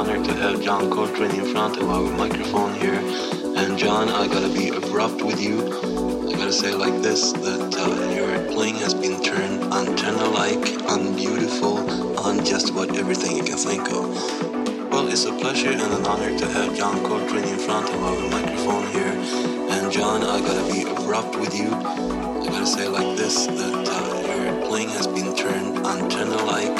honor to have John Coltrane in front of our microphone here. And John, I gotta be abrupt with you. I gotta say like this that uh, your playing has been turned antenna-like, unbeautiful, on just about everything you can think of. Well, it's a pleasure and an honor to have John Coltrane in front of our microphone here. And John, I gotta be abrupt with you. I gotta say like this that uh, your playing has been turned antenna-like,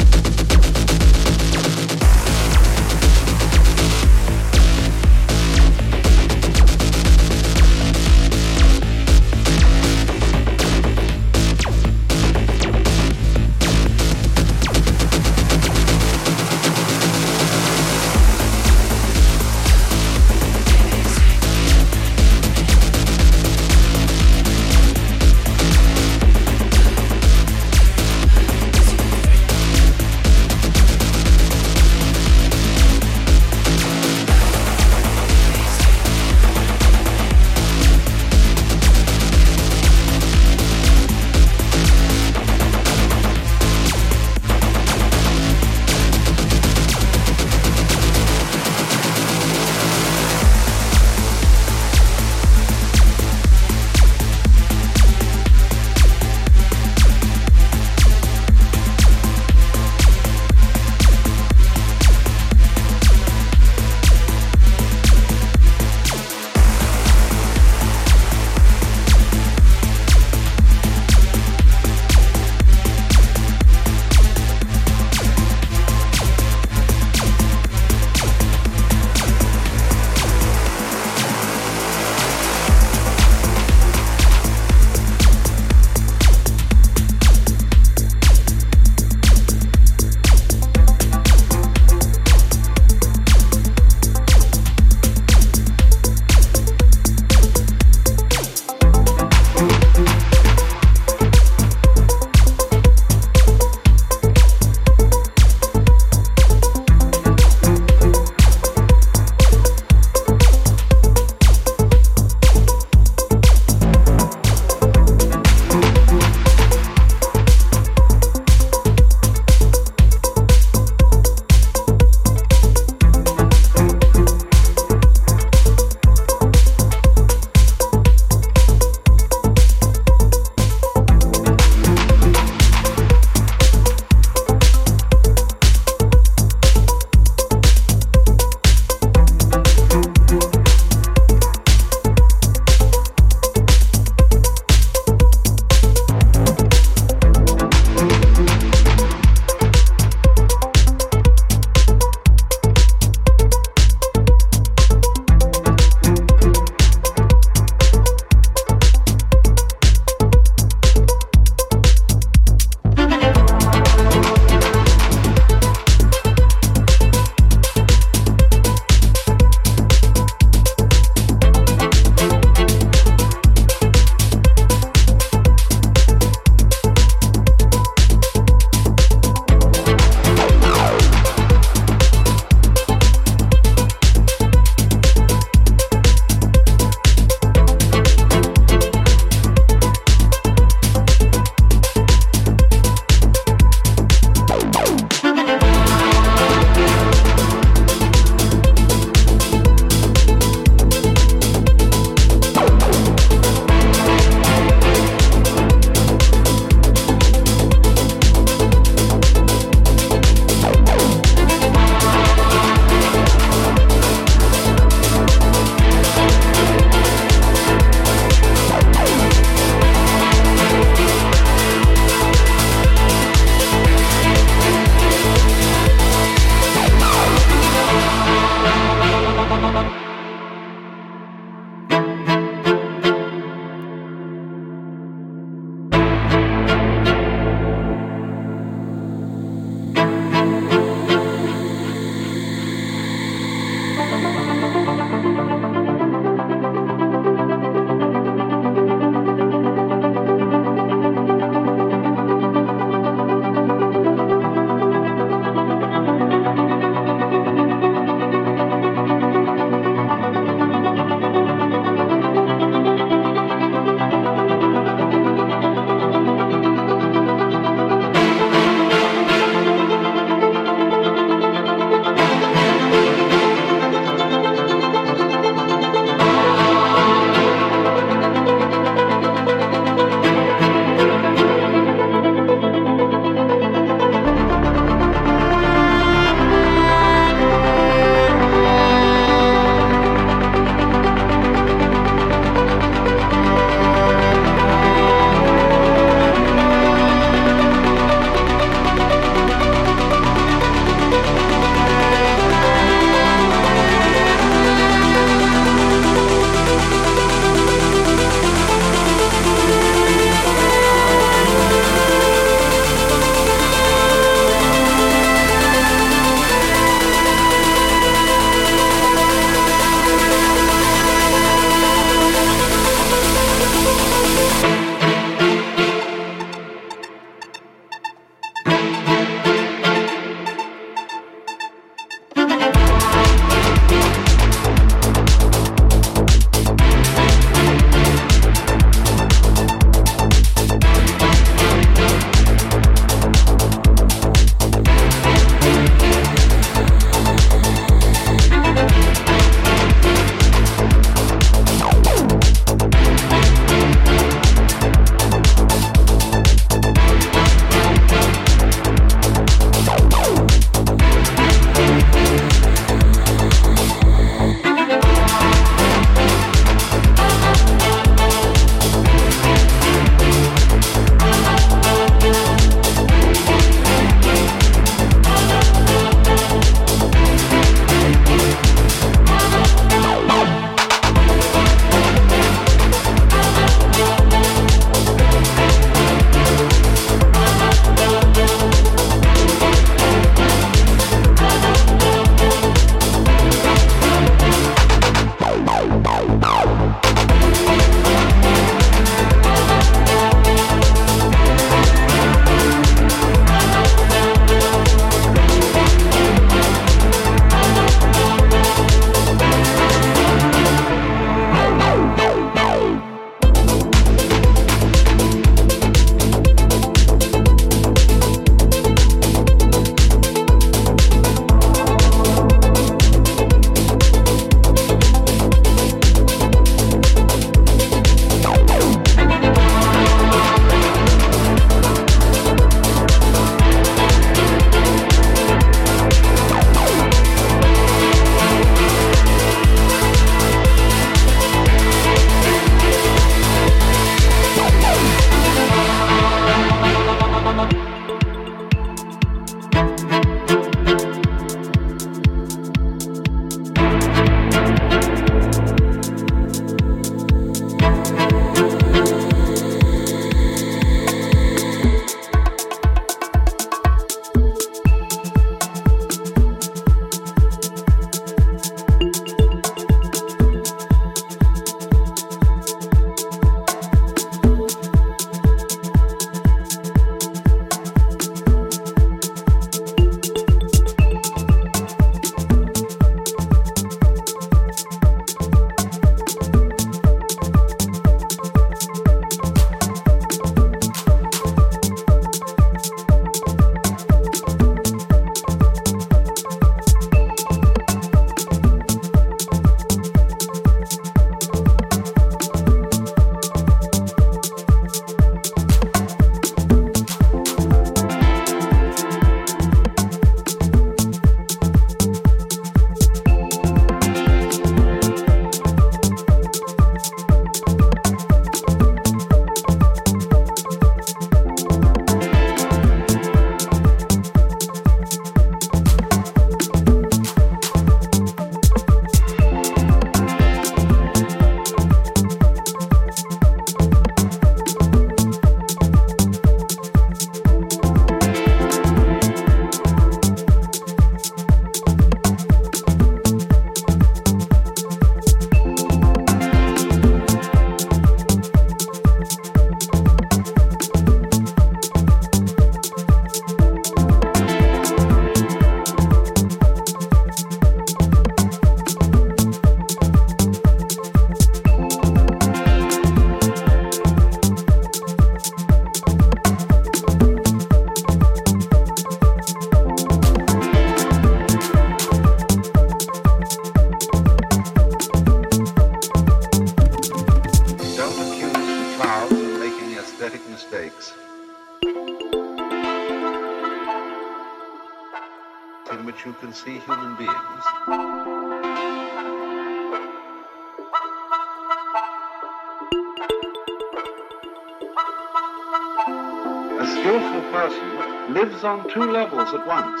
at once.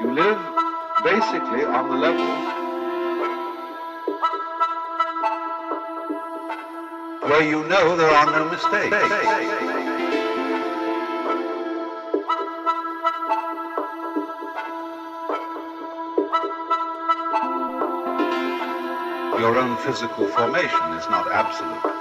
You live basically on the level where you know there are no mistakes. your own physical formation is not absolute.